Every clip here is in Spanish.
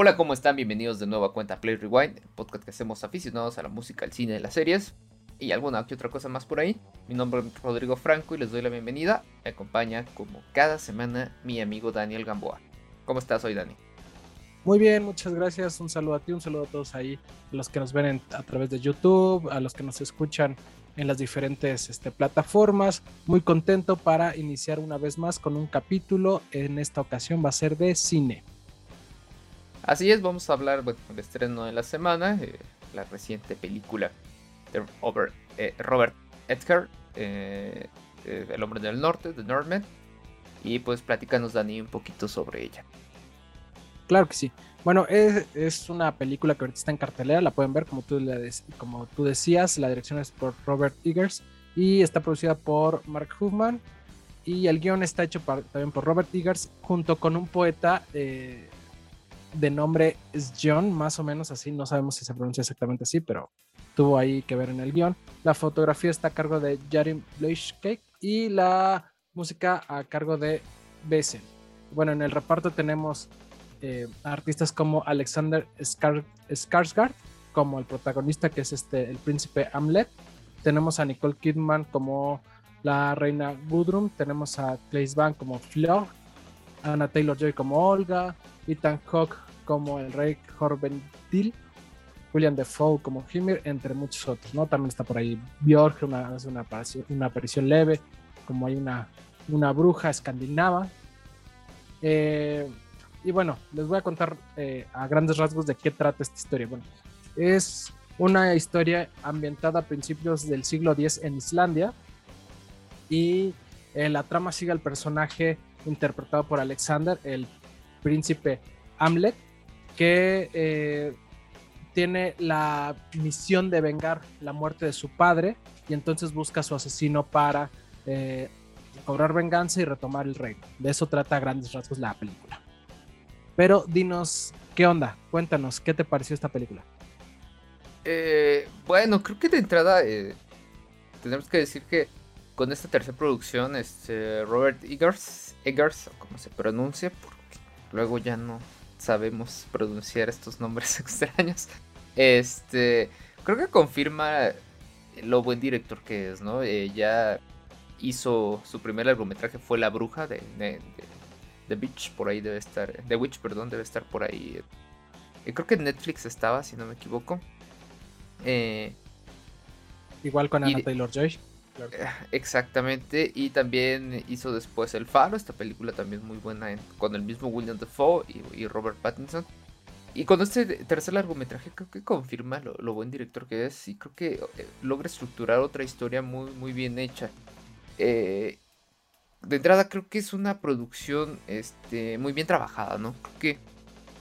Hola, ¿cómo están? Bienvenidos de nuevo a Cuenta Play Rewind, el podcast que hacemos aficionados a la música, al cine las series y alguna que otra cosa más por ahí. Mi nombre es Rodrigo Franco y les doy la bienvenida. Me acompaña como cada semana mi amigo Daniel Gamboa. ¿Cómo estás hoy, Dani? Muy bien, muchas gracias. Un saludo a ti, un saludo a todos ahí, los que nos ven a través de YouTube, a los que nos escuchan en las diferentes este, plataformas. Muy contento para iniciar una vez más con un capítulo. En esta ocasión va a ser de cine. Así es, vamos a hablar del estreno de la semana, eh, la reciente película de eh, Robert Edgar, eh, El hombre del norte, de Norman. Y pues platícanos, Dani, un poquito sobre ella. Claro que sí. Bueno, es, una película que ahorita está en cartelera, la pueden ver como tú, como tú decías, la dirección es por Robert Eggers y está producida por Mark Huffman y el guion está hecho también por Robert Eggers junto con un poeta eh, de nombre es John, más o menos así, no sabemos si se pronuncia exactamente así, pero tuvo ahí que ver en el guion. La fotografía está a cargo de Jarin Bleishcake y la música a cargo de Besen. Bueno, en el reparto tenemos eh, artistas como Alexander Skarsgård como el protagonista que es este el príncipe Hamlet tenemos a Nicole Kidman como la reina Gudrun tenemos a Claes Van como Fleur Anna Taylor Joy como Olga Ethan Hawke como el rey Horvendil William Defoe como Hymir entre muchos otros no también está por ahí Björk una, una, aparición, leve como hay una, una bruja escandinava eh, y bueno, les voy a contar eh, a grandes rasgos de qué trata esta historia. Bueno, es una historia ambientada a principios del siglo X en Islandia y eh, la trama sigue al personaje interpretado por Alexander, el príncipe Hamlet, que eh, tiene la misión de vengar la muerte de su padre y entonces busca a su asesino para cobrar venganza y retomar el reino. De eso trata a grandes rasgos la película. Pero dinos, ¿qué onda? Cuéntanos, ¿qué te pareció esta película? Eh, bueno, creo que de entrada eh, tenemos que decir que con esta tercera producción, este, Robert Eggers, Eggers, o como se pronuncia, porque luego ya no sabemos pronunciar estos nombres extraños, este, creo que confirma lo buen director que es, ¿no? Eh, ya hizo su primer largometraje, fue La Bruja de The Witch por ahí debe estar. The Witch, perdón, debe estar por ahí. Eh, creo que en Netflix estaba, si no me equivoco. Eh, Igual con Anna Taylor Joy. Eh, exactamente. Y también hizo después El Faro, esta película también muy buena con el mismo William Dafoe y, Robert Pattinson. Y con este tercer largometraje creo que confirma lo, buen director que es y creo que logra estructurar otra historia muy, muy bien hecha. Eh, de entrada creo que es una producción este, muy bien trabajada, ¿no? Creo que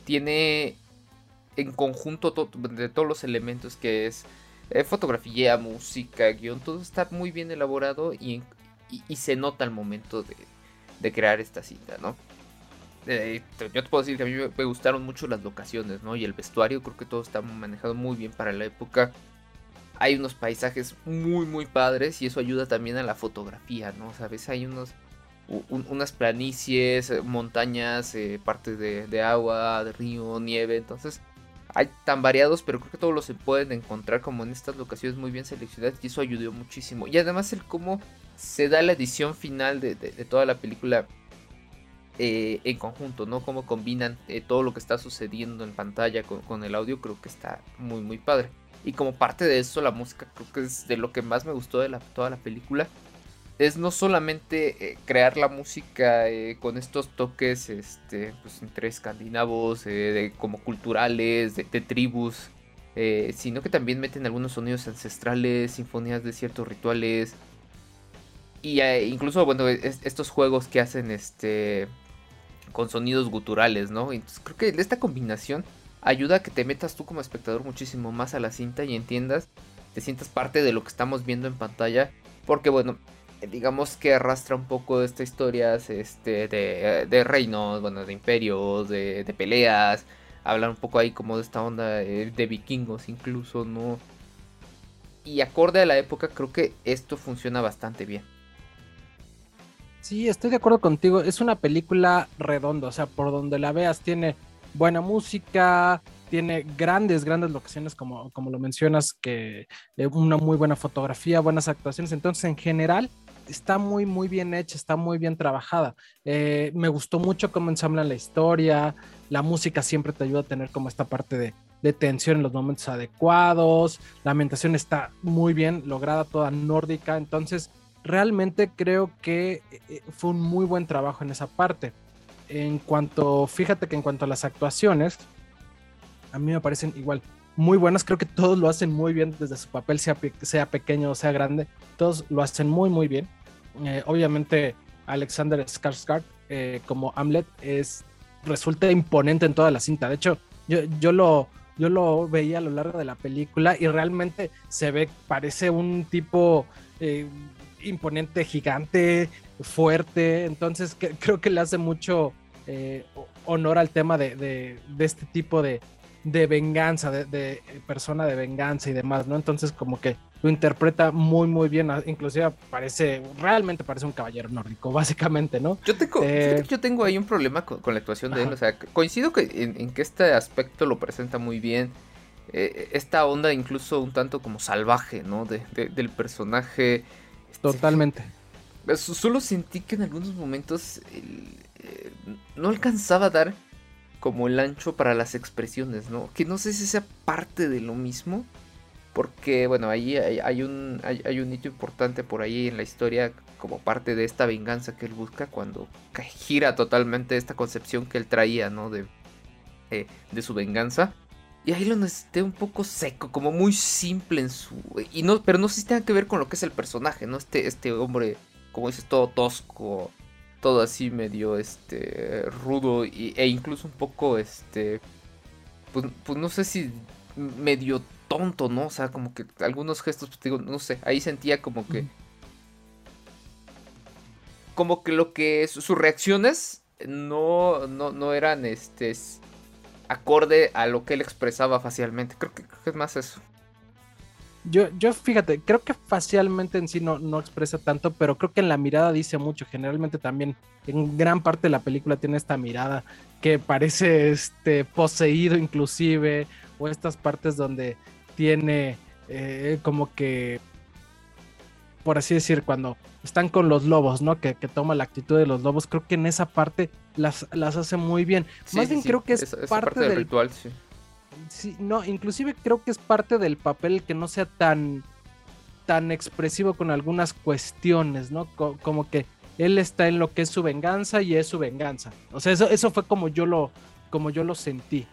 tiene en conjunto de todos los elementos que es eh, fotografía, música, guion, todo está muy bien elaborado y, se nota al momento de, crear esta cinta, ¿no? Eh, yo te puedo decir que a mí me, gustaron mucho las locaciones, ¿no? Y el vestuario, creo que todo está manejado muy bien para la época. Hay unos paisajes muy, muy padres y eso ayuda también a la fotografía, ¿no? Sabes, hay unos unas planicies, eh, montañas, partes de, agua, de río, nieve. Entonces, hay tan variados, pero creo que todos los se pueden encontrar como en estas locaciones muy bien seleccionadas y eso ayudó muchísimo. Y además el cómo se da la edición final de, toda la película eh, en conjunto, ¿no? Cómo combinan todo lo que está sucediendo en pantalla con, el audio, creo que está muy, muy padre. Y como parte de eso, la música creo que es de lo que más me gustó de la, toda la película es no solamente eh, crear la música eh, con estos toques este, pues, entre escandinavos, eh, como culturales, de, tribus, sino que también meten algunos sonidos ancestrales, sinfonías de ciertos rituales. Y incluso, bueno, estos juegos que hacen este con sonidos guturales, ¿no? Entonces creo que esta combinación ayuda a que te metas tú como espectador muchísimo más a la cinta y entiendas, te sientas parte de lo que estamos viendo en pantalla. Porque bueno, digamos que arrastra un poco de estas historias este, de, reinos, bueno, de imperios, de, peleas, hablar un poco ahí como de esta onda de, vikingos incluso, ¿no? Y acorde a la época creo que esto funciona bastante bien. Sí, estoy de acuerdo contigo, es una película redonda, o sea, por donde la veas tiene buena música, tiene grandes, grandes locaciones, como, como lo mencionas, que eh, una muy buena fotografía, buenas actuaciones. Entonces, en general, está muy, muy bien hecha, está muy bien trabajada. Eh, me gustó mucho cómo ensamblan la historia, la música siempre te ayuda a tener como esta parte de, de tensión en los momentos adecuados, la ambientación está muy bien lograda, toda nórdica, entonces realmente creo que eh, fue un muy buen trabajo en esa parte. En cuanto, fíjate que en cuanto a las actuaciones, a mí me parecen igual muy buenas. Creo que todos lo hacen muy bien desde su papel, sea, sea pequeño o sea grande. Todos lo hacen muy, muy bien. Eh, obviamente, Alexander Skarsgård eh, como Hamlet es, resulta imponente en toda la cinta. De hecho, yo, yo, lo, yo lo veía a lo largo de la película y realmente se ve, parece un tipo eh, imponente, gigante, fuerte. Entonces, creo que le hace mucho honor al tema de, de este tipo de, de venganza, de, persona de venganza y demás, ¿no? Entonces como que lo interpreta muy muy bien, inclusive parece, realmente parece un caballero nórdico, básicamente, ¿no? Yo tengo, eh, yo tengo ahí un problema con, la actuación de él, o sea, coincido que en, que este aspecto lo presenta muy bien, eh, esta onda incluso un tanto como salvaje, ¿no? del personaje. Este, Totalmente. Solo sentí que en algunos momentos eh, no alcanzaba a dar como el ancho para las expresiones, ¿no? Que no sé si sea parte de lo mismo, porque bueno, ahí hay, un, hay, un hito importante por ahí en la historia como parte de esta venganza que él busca cuando gira totalmente esta concepción que él traía, ¿no? De, eh, de su venganza. Y ahí lo necesité un poco seco, como muy simple en su... Y no, pero no sé si tenga que ver con lo que es el personaje, ¿no? Este, este hombre, como dices, todo tosco, todo así medio este rudo e incluso un poco este pues, pues, no sé si medio tonto, ¿no? O sea, como que algunos gestos, pues digo, no sé, ahí sentía como que como que lo que sus reacciones no, no, no eran este acorde a lo que él expresaba facialmente. Creo que, creo que es más eso. Yo, yo fíjate, creo que facialmente en sí no, no expresa tanto, pero creo que en la mirada dice mucho. Generalmente también en gran parte de la película tiene esta mirada que parece este poseído inclusive, o estas partes donde tiene eh, como que, por así decir, cuando están con los lobos, ¿no? Que, toma la actitud de los lobos, creo que en esa parte las, las hace muy bien. Más bien creo que es, parte, del ritual, sí no, inclusive creo que es parte del papel que no sea tan, tan expresivo con algunas cuestiones, ¿no? como que él está en lo que es su venganza y es su venganza. O sea, eso, eso fue como yo lo, como yo lo sentí.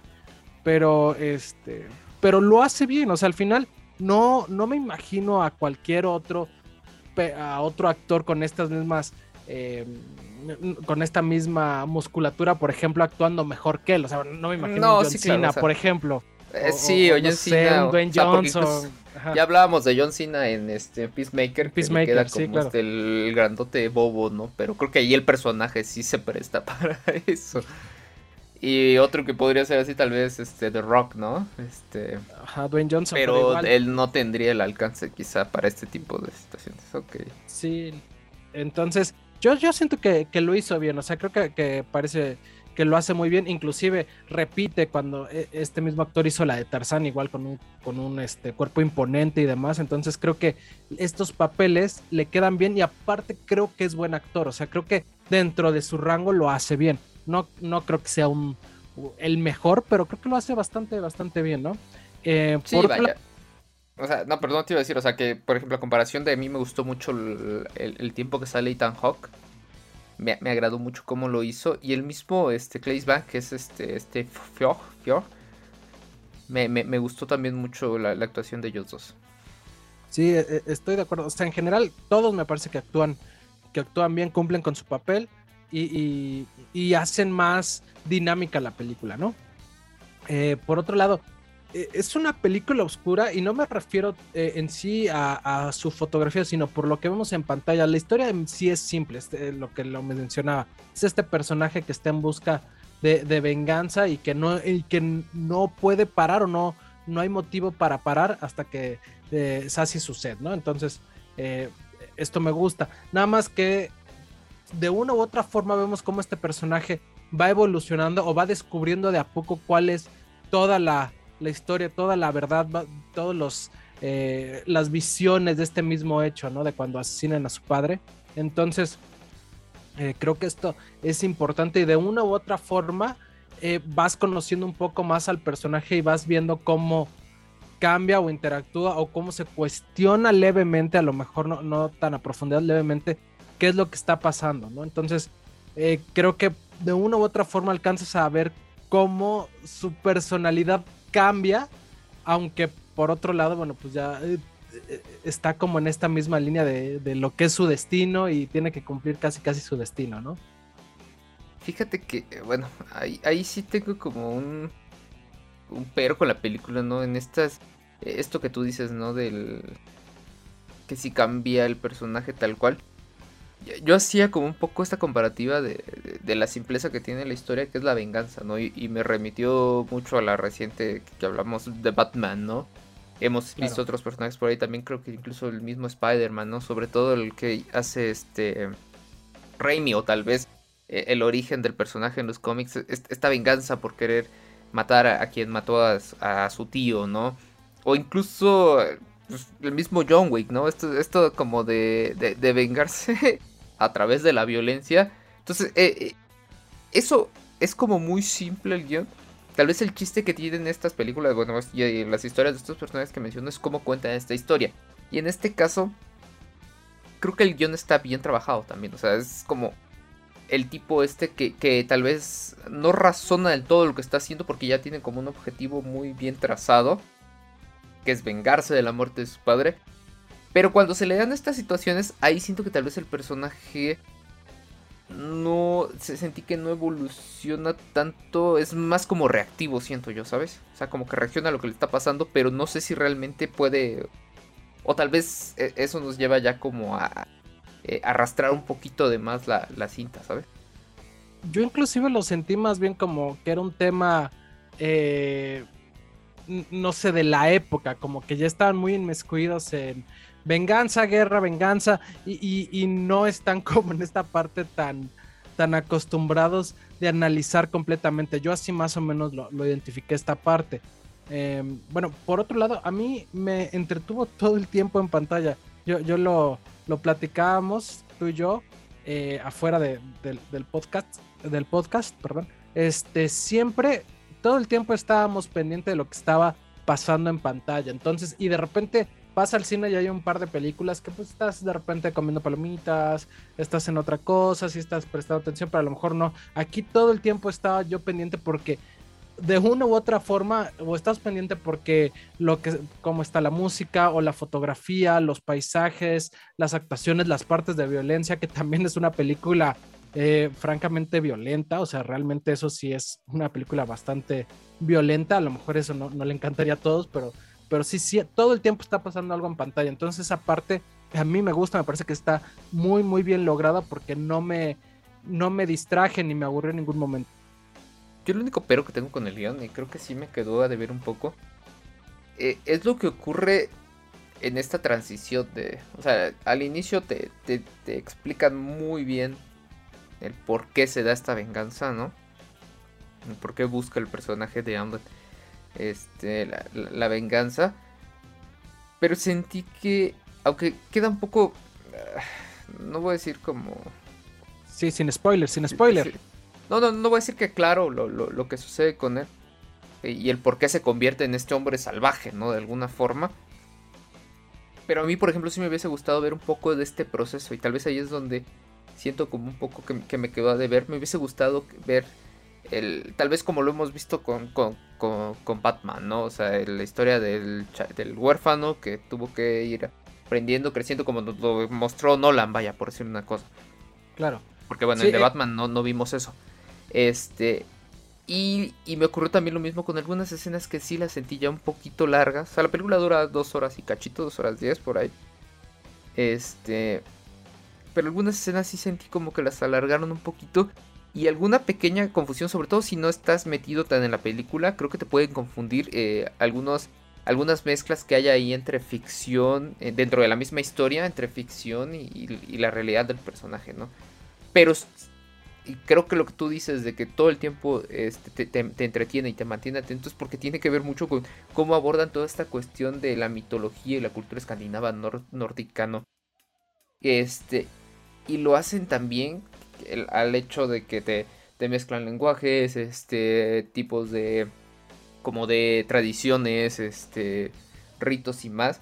Pero, este, pero lo hace bien. O sea, al final no, no me imagino a cualquier otro, a otro actor con estas mismas eh, con esta misma musculatura, por ejemplo, actuando mejor que él. O sea, no me imagino John Cena, por ejemplo. Eh, sí, o, John Cena. Johnson. ya hablábamos de John Cena en este Peacemaker. Peacemaker, que como este, el grandote bobo, ¿no? Pero creo que ahí el personaje sí se presta para eso. Y otro que podría ser así, tal vez, este, The Rock, ¿no? Este. Ajá, Dwayne Johnson. Pero, él no tendría el alcance, quizá, para este tipo de situaciones. Ok. Sí. Entonces, yo, yo siento que, lo hizo bien, o sea, creo que, parece que lo hace muy bien, inclusive repite cuando e, este mismo actor hizo la de Tarzán, igual con un, con un este, cuerpo imponente y demás, entonces creo que estos papeles le quedan bien y aparte creo que es buen actor, o sea, creo que dentro de su rango lo hace bien, no, no creo que sea un, el mejor, pero creo que lo hace bastante, bastante bien, ¿no? Eh, sí, vaya. O sea, no, perdón, te iba a decir, o sea, que por ejemplo, a comparación de mí me gustó mucho el, tiempo que sale Ethan Hawk. Me, agradó mucho cómo lo hizo. Y el mismo este, Claysback, que es este, este Fjord, me, me, gustó también mucho la, actuación de ellos dos. Sí, e, e, estoy de acuerdo. O sea, en general, todos me parece que actúan, que actúan bien, cumplen con su papel y, y, hacen más dinámica la película, ¿no? Eh, por otro lado, es una película oscura y no me refiero eh, en sí a, su fotografía, sino por lo que vemos en pantalla. La historia en sí es simple, este, lo que lo mencionaba. Es este personaje que está en busca de, venganza y que, no, que no puede parar o no, no hay motivo para parar hasta que eh, sacie su ¿no? Entonces, eh, esto me gusta. Nada más que de una u otra forma vemos cómo este personaje va evolucionando o va descubriendo de a poco cuál es toda la, historia, toda la verdad, todos los eh, las visiones de este mismo hecho, ¿no? De cuando asesinan a su padre. Entonces, eh, creo que esto es importante y de una u otra forma eh, vas conociendo un poco más al personaje y vas viendo cómo cambia o interactúa o cómo se cuestiona levemente, a lo mejor no, no tan a profundidad, levemente, qué es lo que está pasando, ¿no? Entonces, creo que de una u otra forma alcanzas a ver cómo su personalidad cambia, aunque por otro lado, bueno, pues ya eh, eh, está como en esta misma línea de, lo que es su destino y tiene que cumplir casi casi su destino, ¿no? Fíjate que, bueno, ahí, ahí sí tengo como un, un pero con la película, ¿no? En estas, esto que tú dices, ¿no? Del que si cambia el personaje tal cual yo hacía como un poco esta comparativa de, la simpleza que tiene la historia, que es la venganza, ¿no? Y, me remitió mucho a la reciente que hablamos de Batman, ¿no? Hemos visto otros personajes por ahí, también creo que incluso el mismo Spider-Man, ¿no? Sobre todo el que hace este Raimi o tal vez eh, el origen del personaje en los cómics, esta venganza por querer matar a, quien mató a, su tío, ¿no? O incluso pues, el mismo John Wick, ¿no? Esto, esto como de, de vengarse a través de la violencia. Entonces, eh, eh, eso es como muy simple el guion. Tal vez el chiste que tienen estas películas, bueno, y las historias de estos personajes que menciono es cómo cuentan esta historia. Y en este caso, creo que el guion está bien trabajado también. O sea, es como el tipo este que, que, tal vez no razona del todo lo que está haciendo porque ya tiene como un objetivo muy bien trazado, que es vengarse de la muerte de su padre. Pero cuando se le dan estas situaciones, ahí siento que tal vez el personaje no se sentí que no evoluciona tanto, es más como reactivo, siento yo, ¿sabes? O sea, como que reacciona a lo que le está pasando, pero no sé si realmente puede o tal vez e, eso nos lleva ya como a eh, arrastrar un poquito de más la, la, cinta, ¿sabes? Yo inclusive lo sentí más bien como que era un tema eh, no sé, de la época, como que ya estaban muy inmiscuidos en venganza, guerra, venganza, y, no están como en esta parte tan, tan acostumbrados de analizar completamente. Yo así más o menos lo, identifiqué esta parte. Em, bueno, por otro lado, a mí me entretuvo todo el tiempo en pantalla. Yo, yo lo, lo platicábamos, tú y yo, eh, afuera del podcast, del podcast, perdón. Este, siempre, todo el tiempo estábamos pendientes de lo que estaba pasando en pantalla. Entonces, y de repente pasa al cine y hay un par de películas que pues estás de repente comiendo palomitas, estás en otra cosa, si estás prestando atención, pero a lo mejor no. Aquí todo el tiempo estaba yo pendiente porque de una u otra forma, o estás pendiente porque lo que, cómo está la música o la fotografía, los paisajes, las actuaciones, las partes de violencia, que también es una película eh, francamente violenta, o sea, realmente eso sí es una película bastante violenta, a lo mejor eso no, no le encantaría a todos, pero pero sí, sí, todo el tiempo está pasando algo en pantalla. Entonces esa parte a mí me gusta, me parece que está muy, muy bien lograda porque no me, no me distraje ni me aburrió en ningún momento. Yo lo único pero que tengo con el guion, y creo que sí me quedó a deber un poco, eh, es lo que ocurre en esta transición de... O sea, al inicio te, te, explican muy bien el por qué se da esta venganza, ¿no? El por qué busca el personaje de Amlet este, la, venganza. Pero sentí que, aunque queda un poco, ah, no voy a decir como... Sí, sin spoiler, sin spoiler. No, no, no voy a decir que claro lo, lo, que sucede con él eh, y el por qué se convierte en este hombre salvaje, ¿no? De alguna forma. Pero a mí, por ejemplo, sí me hubiese gustado ver un poco de este proceso y tal vez ahí es donde siento como un poco que, que me quedó a deber. Me hubiese gustado ver el, tal vez como lo hemos visto con, con, con, Batman, ¿no? O sea, la historia del, del, huérfano que tuvo que ir aprendiendo, creciendo, como nos lo mostró Nolan, vaya, por decir una cosa. Claro. Porque bueno, en el de eh. Batman no, no vimos eso. Este. Y, y, me ocurrió también lo mismo con algunas escenas que sí las sentí ya un poquito largas. O sea, la película dura dos horas y cachito, dos horas diez por ahí. Este. Pero algunas escenas sí sentí como que las alargaron un poquito y alguna pequeña confusión, sobre todo si no estás metido tan en la película, creo que te pueden confundir eh, algunos, algunas mezclas que hay ahí entre ficción, eh, dentro de la misma historia, entre ficción y, la realidad del personaje, ¿no? Pero y creo que lo que tú dices de que todo el tiempo este, te, entretiene y te mantiene atento es porque tiene que ver mucho con cómo abordan toda esta cuestión de la mitología y la cultura escandinava nordicano. Este, y lo hacen también al hecho de que te, te mezclan lenguajes, este, tipos de, como de tradiciones, este, ritos y más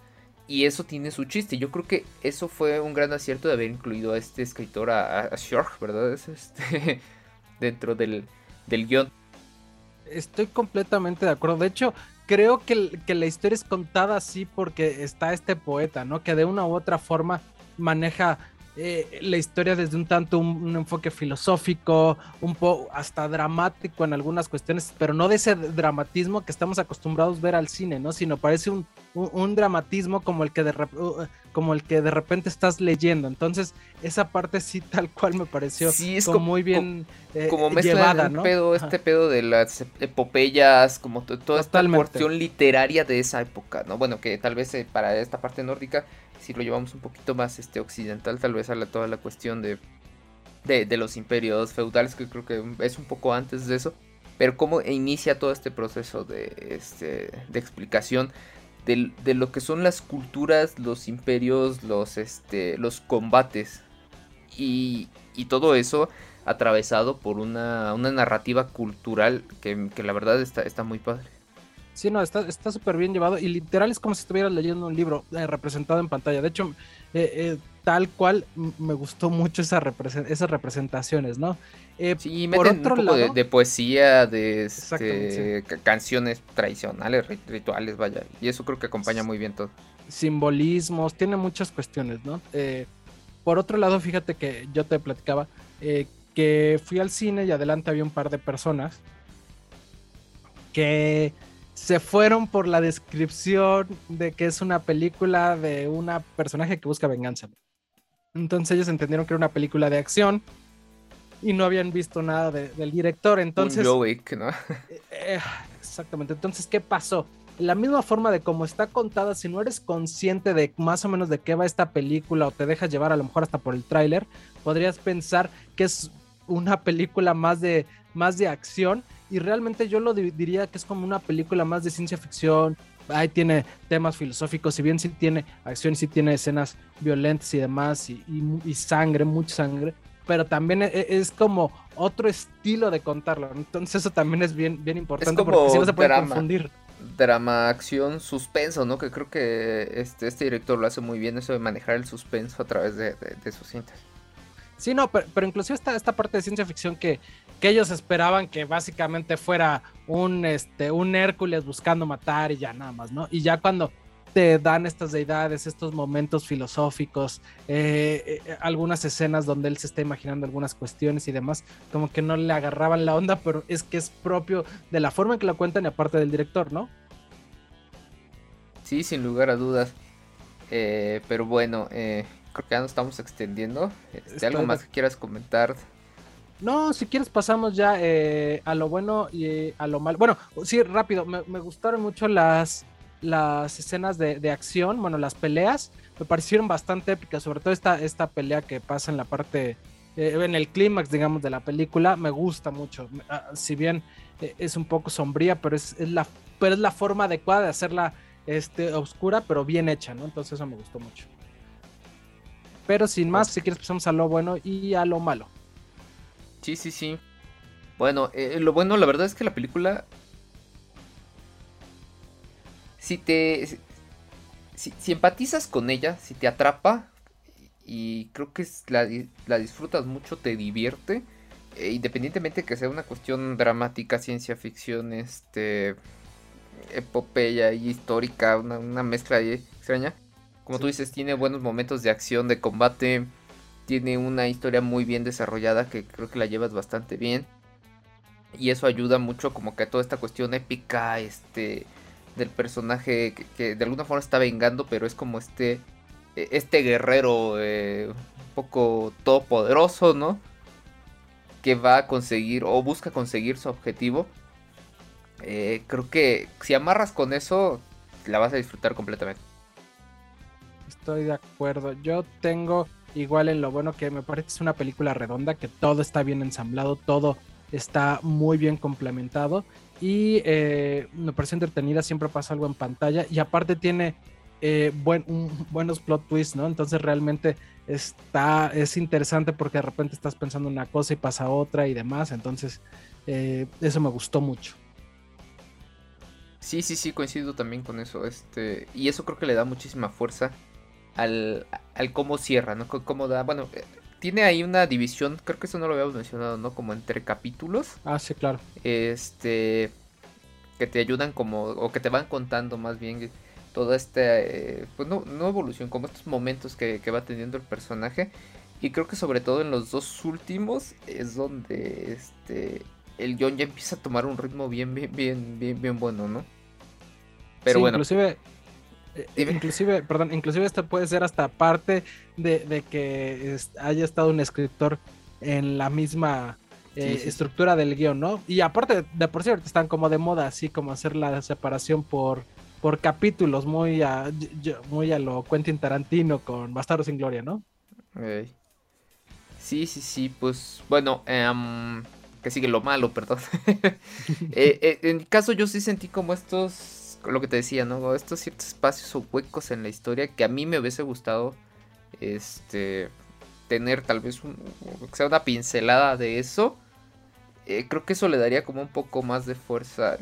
y eso tiene su chiste. Yo creo que eso fue un gran acierto de haber incluido a este escritor, a, a ¿verdad? Es este, dentro del, del guion. Estoy completamente de acuerdo. De hecho, creo que, que, la historia es contada así porque está este poeta, ¿no? Que de una u otra forma maneja eh, la historia desde un tanto un, enfoque filosófico, un poco hasta dramático en algunas cuestiones, pero no de ese dramatismo que estamos acostumbrados a ver al cine, ¿no? Sino parece un, un, dramatismo como el, que de uh, como el que de repente estás leyendo. Entonces, esa parte sí tal cual me pareció sí, es como, muy bien eh, como llevada, ¿no? pedo, este pedo de las epopeyas, como toda esta porción literaria de esa época, ¿no? Bueno, que tal vez eh, para esta parte nórdica si lo llevamos un poquito más este, occidental, tal vez a la, toda la cuestión de, de, los imperios feudales, que creo que es un poco antes de eso, pero cómo inicia todo este proceso de, este, de explicación de, de, lo que son las culturas, los imperios, los, este, los combates y, y todo eso atravesado por una, una narrativa cultural que, que, la verdad está, está muy padre. Sí, no, está súper bien llevado y literal es como si estuvieras leyendo un libro eh, representado en pantalla. De hecho, eh, eh, tal cual me gustó mucho esa esas representaciones, ¿no? sí, por otro un poco de, poesía, de este, canciones tradicionales, rituales, vaya. Y eso creo que acompaña muy bien todo. Simbolismos, tiene muchas cuestiones, ¿no? por otro lado, fíjate que yo te platicaba que fui al cine y adelante había un par de personas que se fueron por la descripción de que es una película de una personaje que busca venganza. Entonces ellos entendieron que era una película de acción y no habían visto nada del director. Entonces, ¿no? Eh, eh, exactamente. Entonces, ¿qué pasó? La misma forma de cómo está contada, si no eres consciente de más o menos de qué va esta película o te dejas llevar a lo mejor hasta por el tráiler, podrías pensar que es una película más de, más de acción y realmente yo lo diría que es como una película más de ciencia ficción. Ahí tiene temas filosóficos, si bien sí tiene acción, sí tiene escenas violentas y demás, y, sangre, mucha sangre, pero también e, e, es, como otro estilo de contarlo. Entonces eso también es bien, bien importante porque si no se puede confundir. Drama, acción, suspenso, ¿no? Que creo que este, este director lo hace muy bien, eso de manejar el suspenso a través de, sus cintas. Sí, no, pero, pero inclusive esta, esta parte de ciencia ficción que, que ellos esperaban que básicamente fuera un, este, un Hércules buscando matar y ya nada más, ¿no? Y ya cuando te dan estas deidades, estos momentos filosóficos, eh, eh, algunas escenas donde él se está imaginando algunas cuestiones y demás, como que no le agarraban la onda, pero es que es propio de la forma en que lo cuentan y aparte del director, ¿no? Sí, sin lugar a dudas. Eh, pero bueno, creo que ya nos estamos extendiendo. Este, ¿Algo más que quieras comentar no, si quieres pasamos ya eh, a lo bueno y a lo malo. Bueno, sí, rápido, me, gustaron mucho las, las escenas de, acción, bueno, las peleas, me parecieron bastante épicas, sobre todo esta, esta pelea que pasa en la parte, eh, en el clímax, digamos, de la película, me gusta mucho. Ah, si bien eh, es un poco sombría, pero es, la, pero es la forma adecuada de hacerla este, oscura, pero bien hecha, ¿no? Entonces eso me gustó mucho. Pero sin más, si quieres pasamos a lo bueno y a lo malo. Sí, sí, sí. Bueno, eh, lo bueno, la verdad es que la película. Si te. Si, empatizas con ella, si te atrapa. Y creo que la, la disfrutas mucho, te divierte. Eh, independientemente que sea una cuestión dramática, ciencia ficción, este. epopeya y histórica, una, mezcla ahí extraña. Como tú dices, tiene buenos momentos de acción, de combate tiene una historia muy bien desarrollada que creo que la llevas bastante bien. Y eso ayuda mucho como que a toda esta cuestión épica, este, del personaje que, de alguna forma está vengando, pero es como este, e, este guerrero eh, un poco todopoderoso, ¿no? Que va a conseguir o busca conseguir su objetivo. Eh, creo que si amarras con eso, la vas a disfrutar completamente. Estoy de acuerdo. Yo tengo igual en lo bueno que me parece que es una película redonda, que todo está bien ensamblado, todo está muy bien complementado y eh, me parece entretenida, siempre pasa algo en pantalla y aparte tiene eh, buen, buenos plot twists, ¿no? Entonces realmente está, es interesante porque de repente estás pensando una cosa y pasa otra y demás, entonces eh, eso me gustó mucho. Sí, sí, sí, coincido también con eso. Este, y eso creo que le da muchísima fuerza al, al cómo cierra, ¿no? Cómo da, bueno, eh, tiene ahí una división, creo que eso no lo habíamos mencionado, ¿no? Como entre capítulos. Ah, sí, claro. Este, que te ayudan como, o que te van contando más bien toda esta, eh, pues no, no, evolución, como estos momentos que, que, va teniendo el personaje. Y creo que sobre todo en los dos últimos es donde este el John ya empieza a tomar un ritmo bien, bien, bien, bien, bien bueno, ¿no? Pero bueno. Inclusive, eh, inclusive, perdón, inclusive esto puede ser hasta parte de, que haya estado un escritor en la misma eh, estructura del guion, ¿no? Y aparte, de por cierto, están como de moda, así como hacer la separación por, por capítulos, muy a, muy a lo Quentin Tarantino con Bastardo sin Gloria, ¿no? Sí, sí, sí, pues bueno, um, que sigue lo malo, perdón. Eh, eh, en mi caso yo sí sentí como estos, lo que te decía, ¿no? Estos ciertos espacios o huecos en la historia que a mí me hubiese gustado, este, tener tal vez un, sea una pincelada de eso. Eh, creo que eso le daría como un poco más de fuerza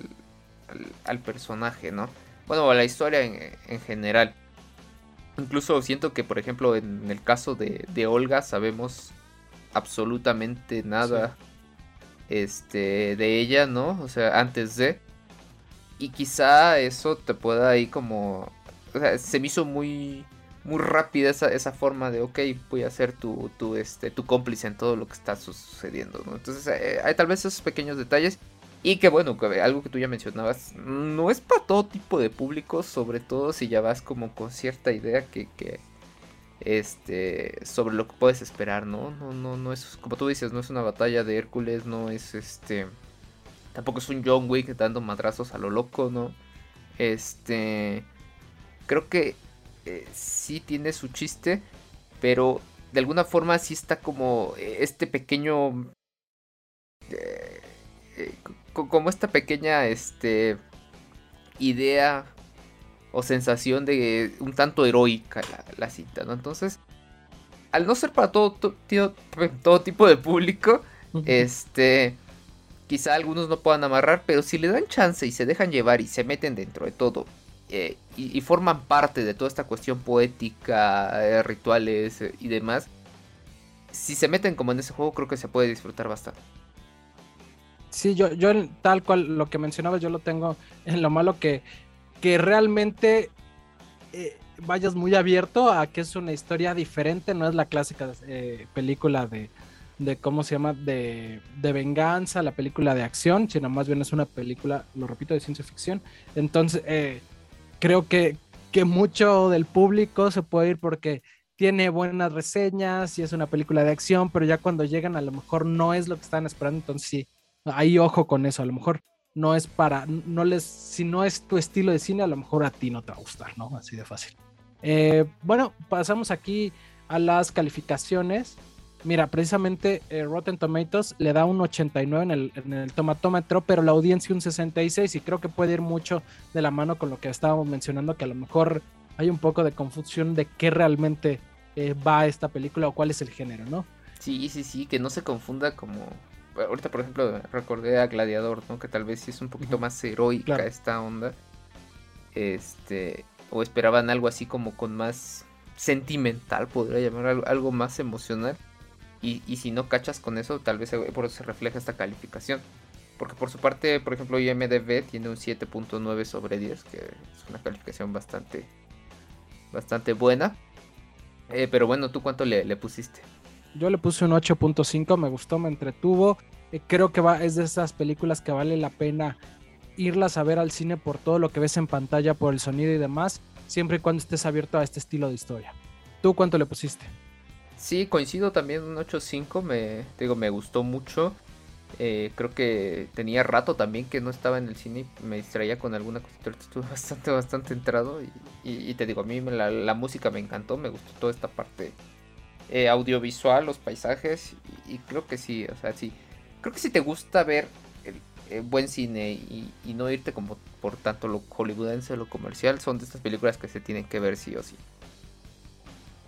al, personaje, ¿no? Bueno, a la historia en, general. Incluso siento que, por ejemplo, en el caso de, Olga sabemos absolutamente nada este, de ella, ¿no? O sea, antes de. Y quizá eso te pueda ahí como... Se me hizo muy muy rápida esa, esa forma de, ok, voy a ser tu, tu, este, tu cómplice en todo lo que está sucediendo, ¿no? Entonces eh, hay tal vez esos pequeños detalles y que bueno, algo que tú ya mencionabas, no es para todo tipo de público, sobre todo si ya vas como con cierta idea que, que este sobre lo que puedes esperar, ¿no? No, no, no es, como tú dices, no es una batalla de Hércules, no es este, tampoco es un John Wick dando madrazos a lo loco, ¿no? Este, creo que eh, sí tiene su chiste, pero de alguna forma sí está como eh, este pequeño, eh, como esta pequeña, este, idea o sensación de un tanto heroica la, cita, ¿no? Entonces, al no ser para todo, todo tipo de público, este, quizá algunos no puedan amarrar, pero si le dan chance y se dejan llevar y se meten dentro de todo eh, y, forman parte de toda esta cuestión poética, eh, rituales eh, y demás, si se meten como en ese juego, creo que se puede disfrutar bastante. Sí, yo, yo tal cual lo que mencionaba, yo lo tengo en lo malo que que realmente vayas muy abierto a que es una historia diferente, no es la clásica película de, de, ¿cómo se llama? De, de, venganza, la película de acción, sino más bien es una película, lo repito, de ciencia ficción. Entonces, eh, creo que, que mucho del público se puede ir porque tiene buenas reseñas y es una película de acción, pero ya cuando llegan a lo mejor no es lo que están esperando, entonces sí, ahí ojo con eso, a lo mejor no es para, no les, si no es tu estilo de cine, a lo mejor a ti no te va a gustar, ¿no? Así de fácil. Eh, bueno, pasamos aquí a las calificaciones. Mira, precisamente eh, Rotten Tomatoes le da un 89 en el, en el tomatómetro, pero la audiencia un 66 y creo que puede ir mucho de la mano con lo que estábamos mencionando, que a lo mejor hay un poco de confusión de qué realmente eh, va esta película o cuál es el género, ¿no? Sí, sí, sí, que no se confunda como ahorita por ejemplo recordé a Gladiador, ¿no? Que tal vez sí es un poquito más heroica esta onda. Este, o esperaban algo así como con más sentimental, podría llamar algo, más emocional. Y, si no cachas con eso, tal vez por eso se refleja esta calificación. Porque por su parte, por ejemplo, IMDB tiene un 7.9 sobre 10, que es una calificación bastante, bastante buena. Eh, pero bueno, ¿tú cuánto le pusiste? Yo le puse un 8.5, me gustó, me entretuvo. Eh, creo que va, es de esas películas que vale la pena irlas a ver al cine por todo lo que ves en pantalla, por el sonido y demás, siempre y cuando estés abierto a este estilo de historia. ¿Tú cuánto le pusiste? Sí, coincido también un 8.5, me digo, me gustó mucho. Eh, creo que tenía rato también que no estaba en el cine y me distraía con alguna cosita. Estuve bastante, bastante entrado. Y, te digo, a mí la, la, música me encantó, me gustó toda esta parte eh, audiovisual, los paisajes, y, creo que sí, o sea, sí. Creo que si te gusta ver el, buen cine y, no irte como por tanto lo hollywoodense, lo comercial, son de estas películas que se tienen que ver sí o sí.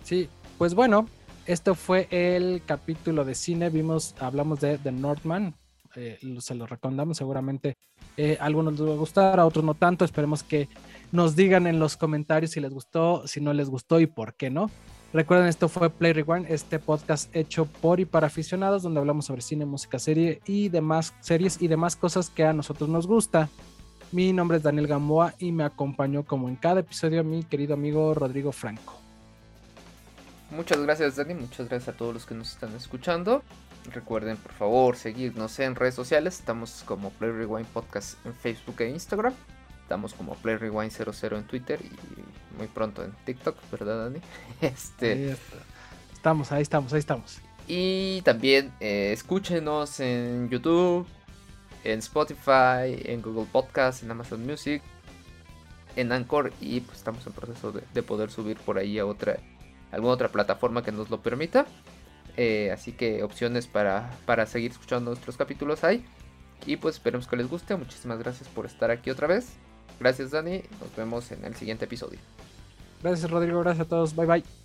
Sí, pues bueno, esto fue el capítulo de cine. Vimos, hablamos de The Northman. Eh, se lo recomendamos seguramente. Eh, a algunos les va a gustar, a otros no tanto. Esperemos que nos digan en los comentarios si les gustó, si no les gustó y por qué no. Recuerden, esto fue Play Rewind, este podcast hecho por y para aficionados, donde hablamos sobre cine, música, serie y demás series y demás cosas que a nosotros nos gusta. Mi nombre es Daniel Gamboa y me acompañó como en cada episodio mi querido amigo Rodrigo Franco. Muchas gracias Dani, muchas gracias a todos los que nos están escuchando. Recuerden por favor seguirnos en redes sociales, estamos como Play Rewind Podcast en Facebook e Instagram. Estamos como Play Rewind 00 en Twitter y muy pronto en TikTok, ¿verdad, Dani? Este... estamos, ahí estamos, ahí estamos. Y también eh, escúchenos en YouTube, en Spotify, en Google Podcast, en Amazon Music, en Anchor y pues estamos en proceso de, poder subir por ahí a otra, alguna otra plataforma que nos lo permita. Eh, así que opciones para, para seguir escuchando nuestros capítulos hay. Y pues esperemos que les guste. Muchísimas gracias por estar aquí otra vez. Gracias Dani, nos vemos en el siguiente episodio. Gracias Rodrigo, gracias a todos, bye bye.